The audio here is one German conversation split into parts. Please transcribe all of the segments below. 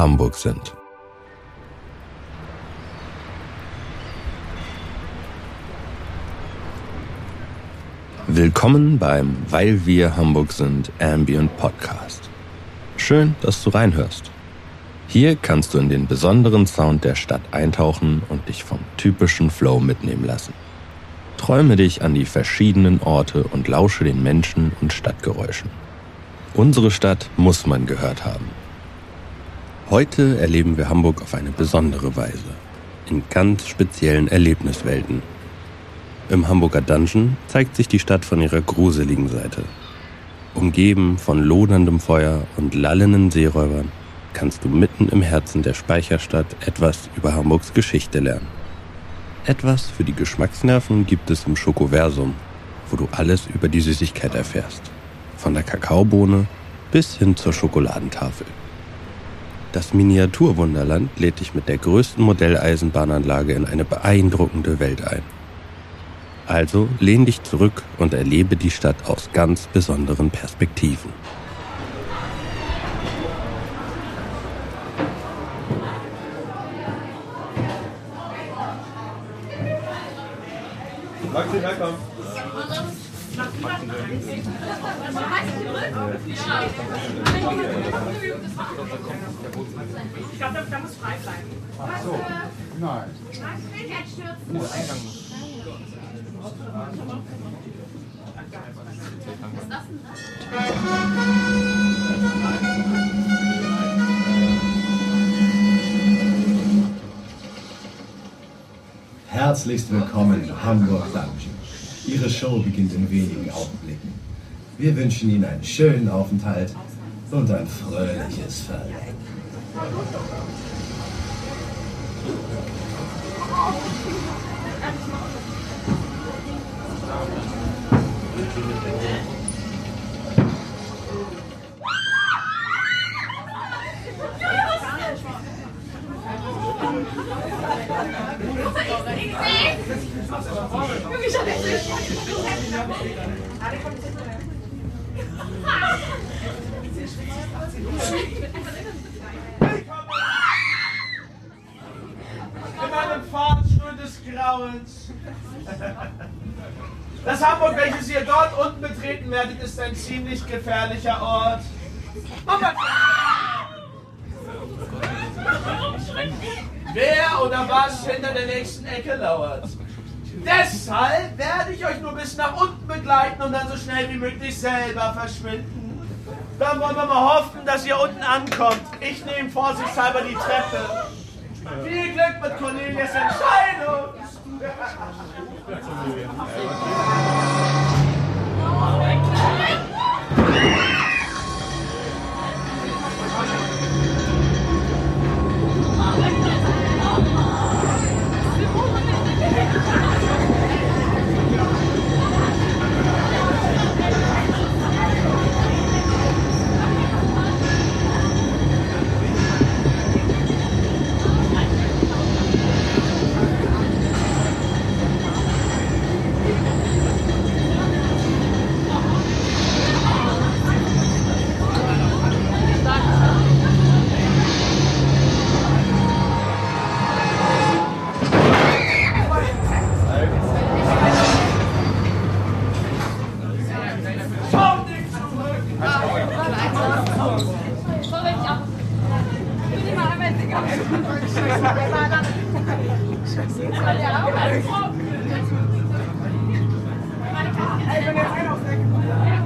Hamburg sind. Willkommen beim Weil wir Hamburg sind Ambient Podcast. Schön, dass du reinhörst. Hier kannst du in den besonderen Sound der Stadt eintauchen und dich vom typischen Flow mitnehmen lassen. Träume dich an die verschiedenen Orte und lausche den Menschen und Stadtgeräuschen. Unsere Stadt muss man gehört haben. Heute erleben wir Hamburg auf eine besondere Weise, in ganz speziellen Erlebniswelten. Im Hamburger Dungeon zeigt sich die Stadt von ihrer gruseligen Seite. Umgeben von loderndem Feuer und lallenden Seeräubern kannst du mitten im Herzen der Speicherstadt etwas über Hamburgs Geschichte lernen. Etwas für die Geschmacksnerven gibt es im Schokoversum, wo du alles über die Süßigkeit erfährst. Von der Kakaobohne bis hin zur Schokoladentafel. Das Miniaturwunderland lädt dich mit der größten Modelleisenbahnanlage in eine beeindruckende Welt ein. Also lehn dich zurück und erlebe die Stadt aus ganz besonderen Perspektiven. Du herkommen? Ich glaube, da, muss frei bleiben. Ach so, nein. Herzlichst willkommen Hamburg Dungeon. Ihre Show beginnt in wenigen Augenblicken. Wir wünschen Ihnen einen schönen Aufenthalt und ein fröhliches Verrecken. In Das Hamburg, welches ihr dort unten betreten werdet, ist ein ziemlich gefährlicher Ort. Moment! Wer oder was hinter der nächsten Ecke lauert. Deshalb werde ich euch nur bis nach unten begleiten und dann so schnell wie möglich selber verschwinden. Dann wollen wir mal hoffen, dass ihr unten ankommt. Ich nehme vorsichtshalber die Treppe. Viel Glück mit Cornelius Entscheidung! よろしくお願いします。Ja,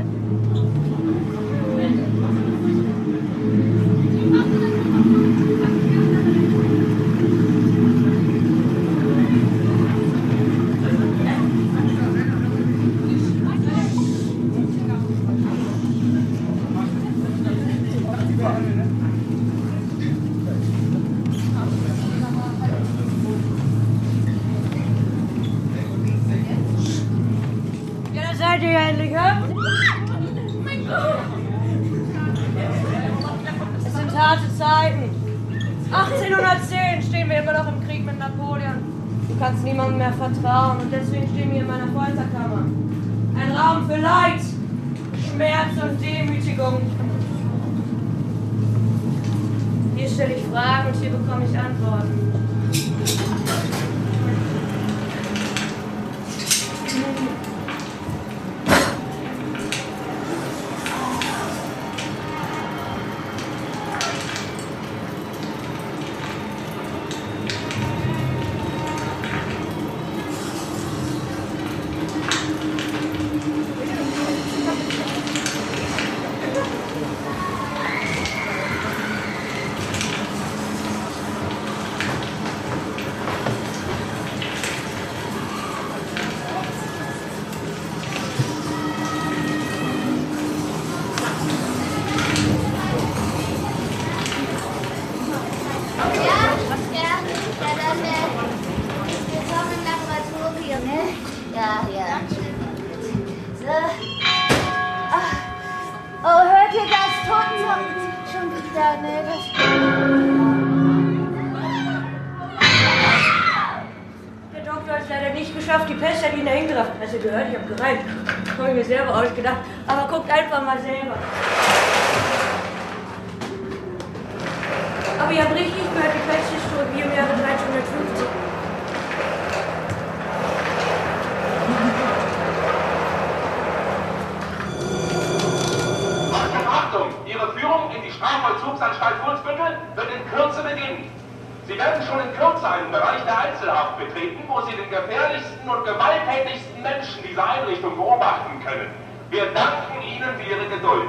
stelle ich Fragen und hier bekomme ich Antworten. Schon wieder, ne? Das Der Doktor hat es leider nicht geschafft, die Pest hat ihn der Hinterkraftpresse gehört. Ich habe gereimt. Habe ich mir selber ausgedacht. Aber guckt einfach mal selber. Aber ihr habt richtig gehört, die Pest ist zurück wie im Jahre 1350. Achtung, Achtung! Ihre Führung in die Strafvollzugsanstalt Fuhlsbüttel wird in Kürze beginnen. Sie werden schon in Kürze einen Bereich der Einzelhaft betreten, wo Sie den gefährlichsten und gewalttätigsten Menschen dieser Einrichtung beobachten können. Wir danken Ihnen für Ihre Geduld.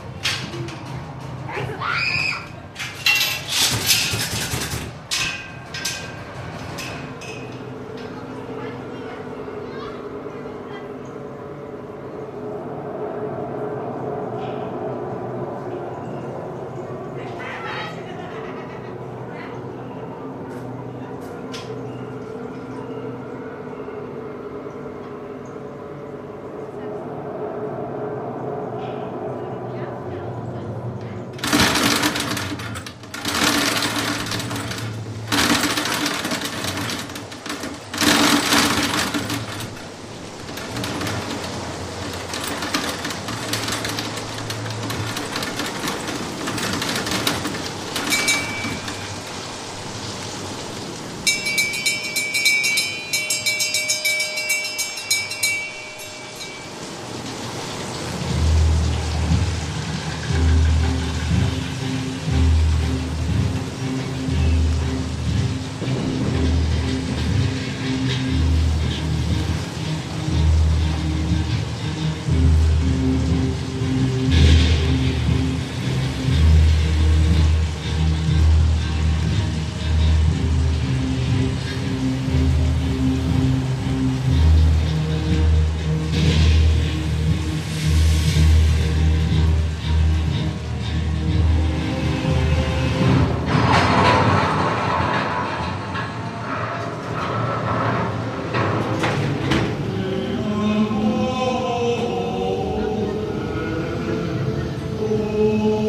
Lord.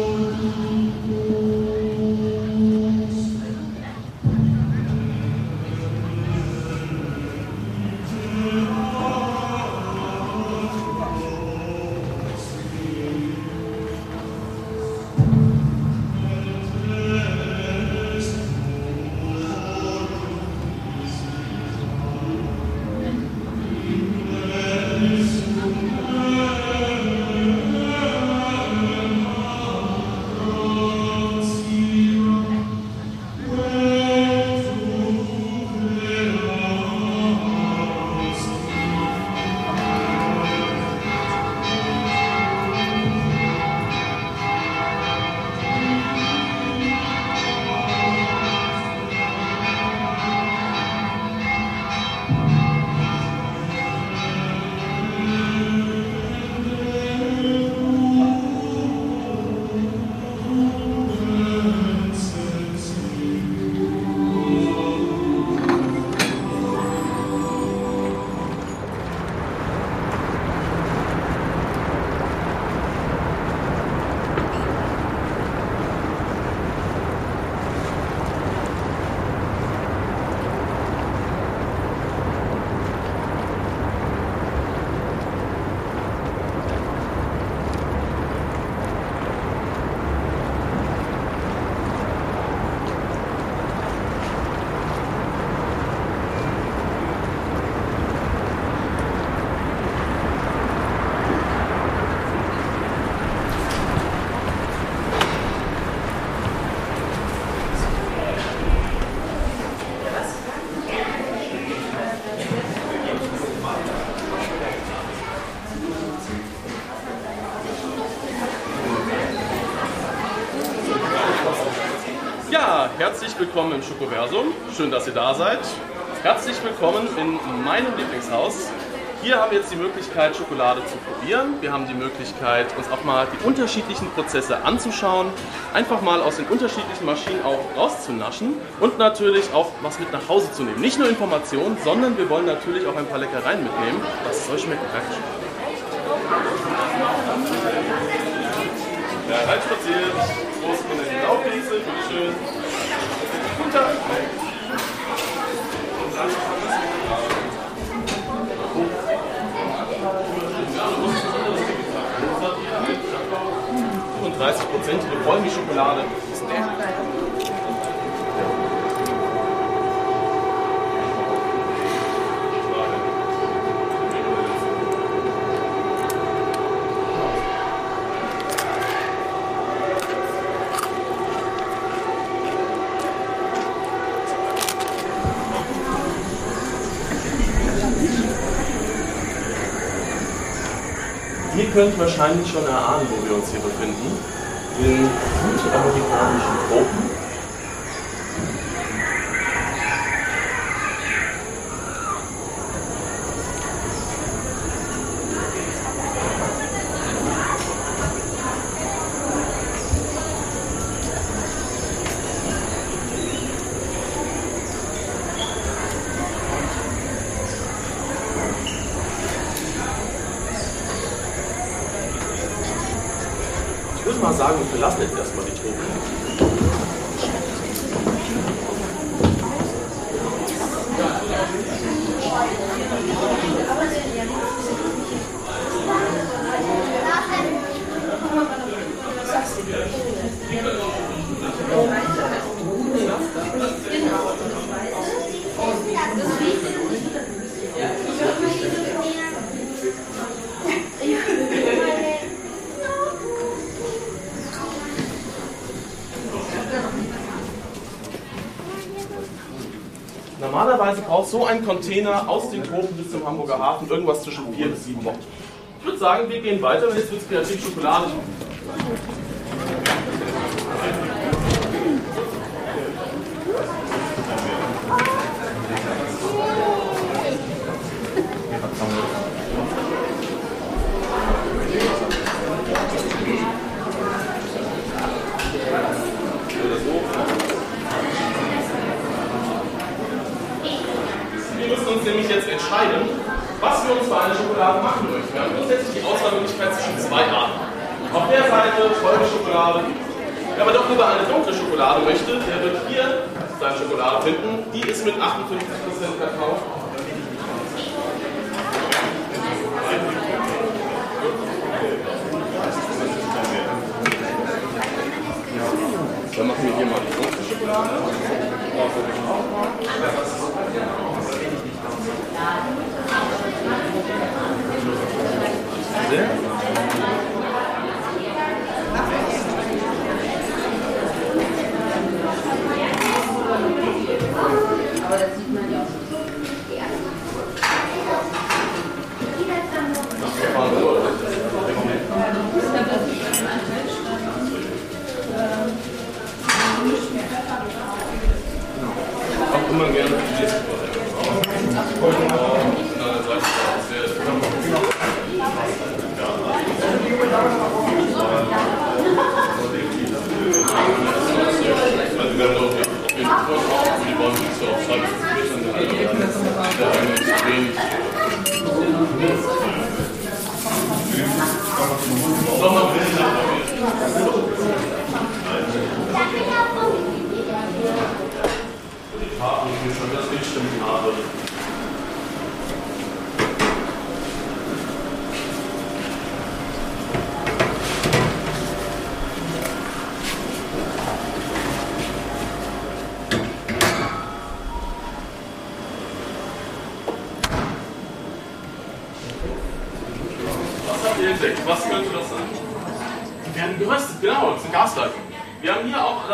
Willkommen im Schokoversum. Schön, dass ihr da seid. Herzlich willkommen in meinem Lieblingshaus. Hier haben wir jetzt die Möglichkeit, Schokolade zu probieren. Wir haben die Möglichkeit, uns auch mal die unterschiedlichen Prozesse anzuschauen, einfach mal aus den unterschiedlichen Maschinen auch rauszunaschen und natürlich auch was mit nach Hause zu nehmen. Nicht nur Informationen, sondern wir wollen natürlich auch ein paar Leckereien mitnehmen. Was soll schmecken? Ja, reinspaziert. Große Kinder in die Laubwiese. Bitteschön. Guten Tag. 35-prozentige Vollmilchschokolade ist der. Könnt wahrscheinlich schon erahnen, wo wir uns hier befinden. In südamerikanischen Tropen. Mal sagen, wir verlassen jetzt erstmal die Tropen. Normalerweise braucht so ein Container aus den Tropen bis zum Hamburger Hafen irgendwas zwischen vier bis sieben Wochen. Ich würde sagen, wir gehen weiter, und jetzt wird es kreativ Schokolade.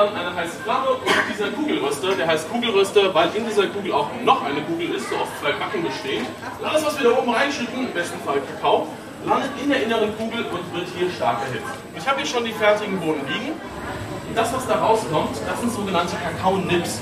Dann eine heiße Flamme und dieser Kugelröster, der heißt Kugelröster, weil in dieser Kugel auch noch eine Kugel ist, so aus zwei Backen bestehend. Und alles, was wir da oben reinschütten, im besten Fall Kakao, landet in der inneren Kugel und wird hier stark erhitzt. Ich habe hier schon die fertigen Bohnen liegen. das, was da rauskommt, das sind sogenannte Kakao-Nips.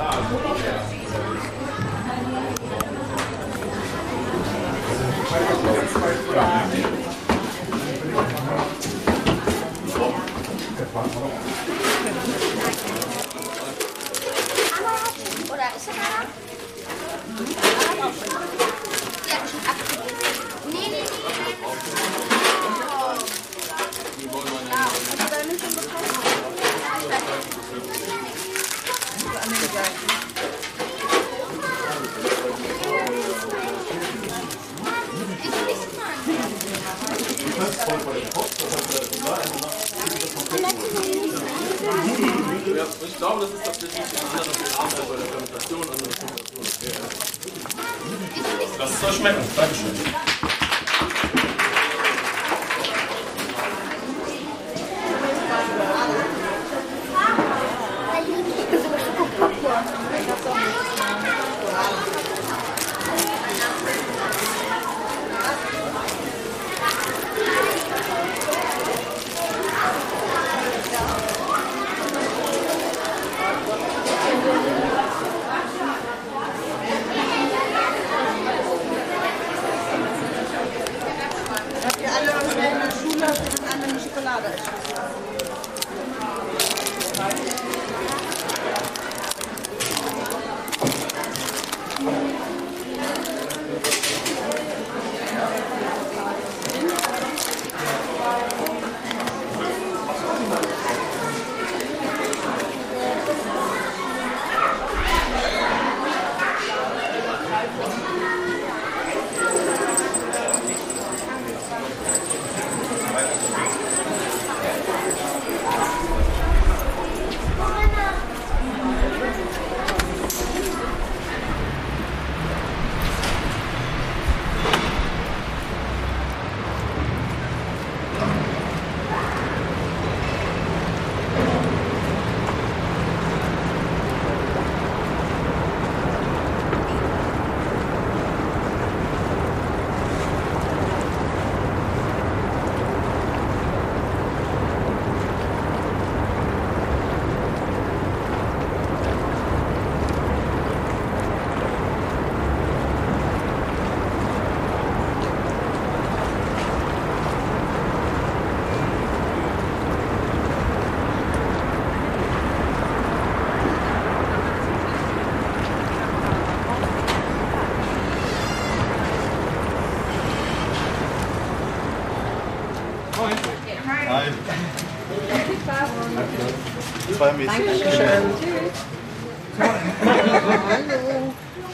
Oder ist er da? Ja, schon abgegeben. Nee, nee, nee, nee. Ja, also bei mir schon bekommen. Ja, ich weiß. Ja, ich glaube, das ist tatsächlich ein anderes Prozess bei der Fermentation und der Fermentation. Das soll schmecken. Dankeschön.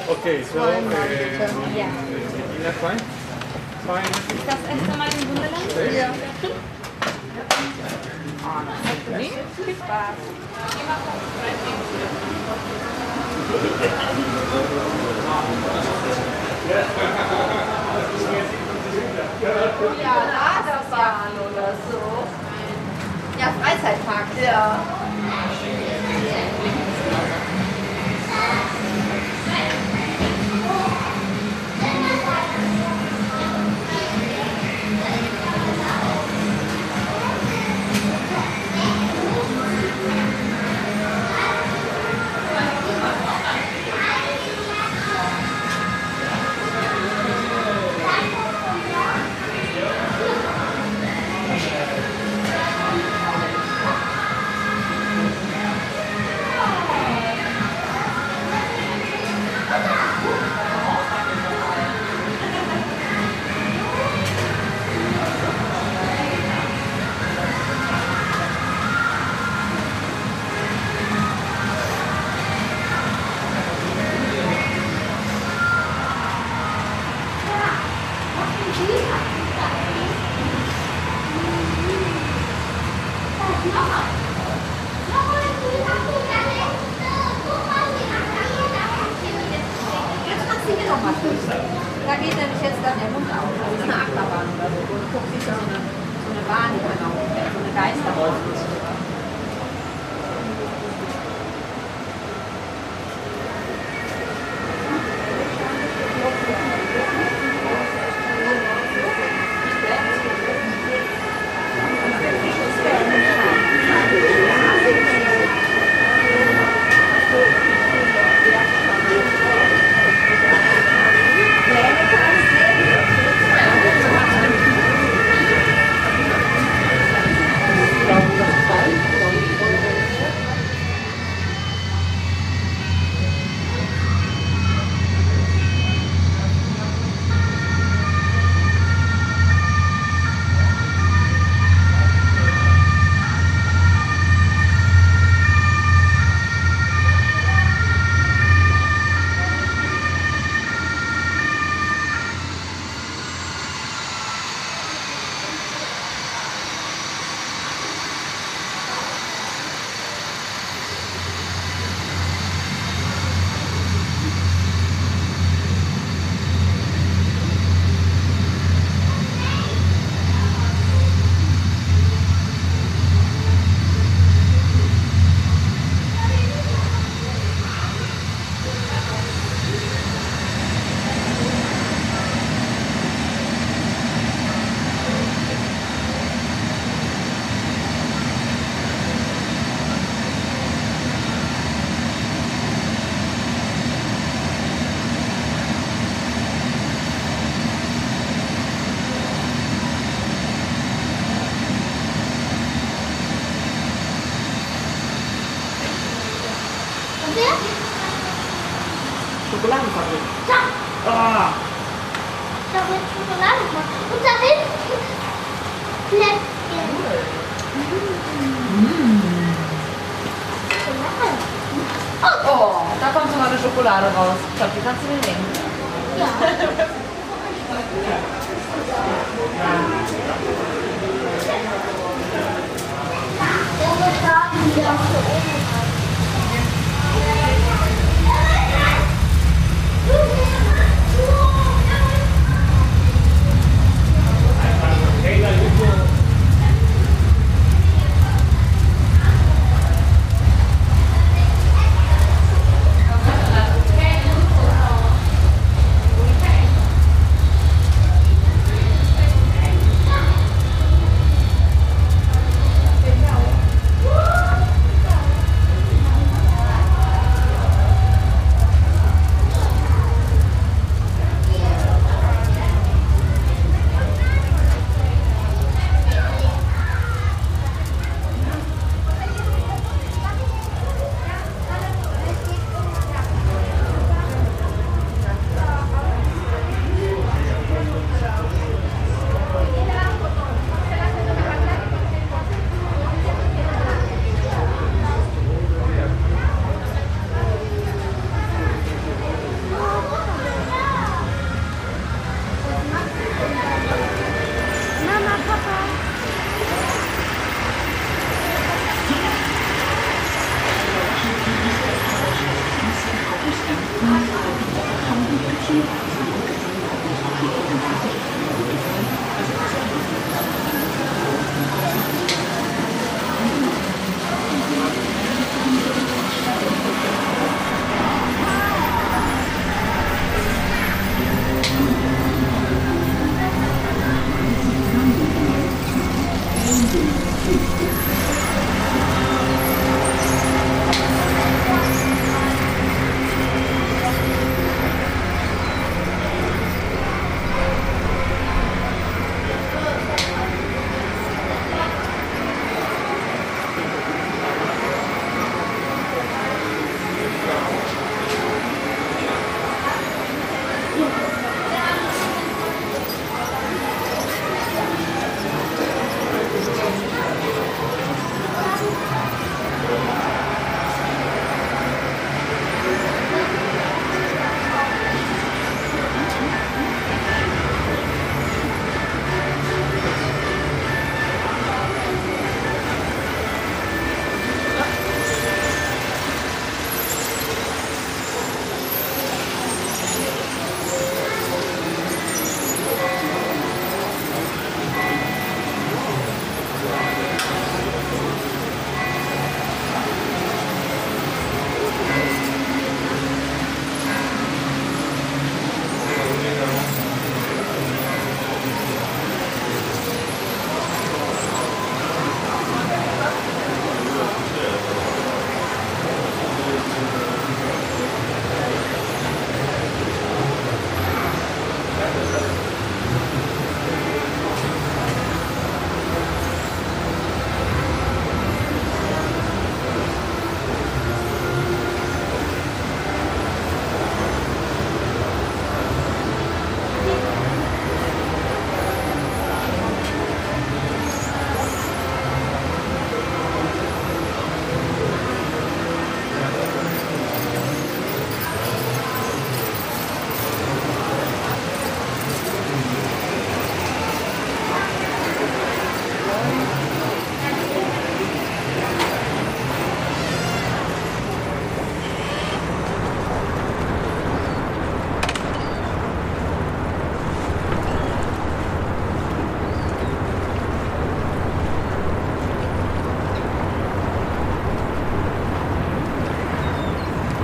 Okay, so, äh, fein? Fein. Das erste Mal im Wunderland? Ja. Nee, viel Spaß. Ja, Laderbahn oder so. Ja, Freizeitpark. Ja.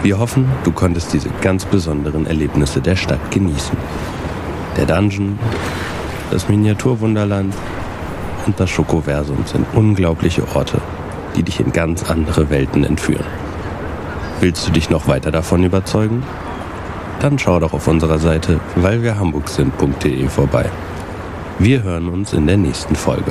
Wir hoffen, du konntest diese ganz besonderen Erlebnisse der Stadt genießen. Der Dungeon, das Miniaturwunderland und das Schokoversum sind unglaubliche Orte, die dich in ganz andere Welten entführen. Willst du dich noch weiter davon überzeugen? Dann schau doch auf unserer Seite weilwirhamburg-sind.de vorbei. Wir hören uns in der nächsten Folge.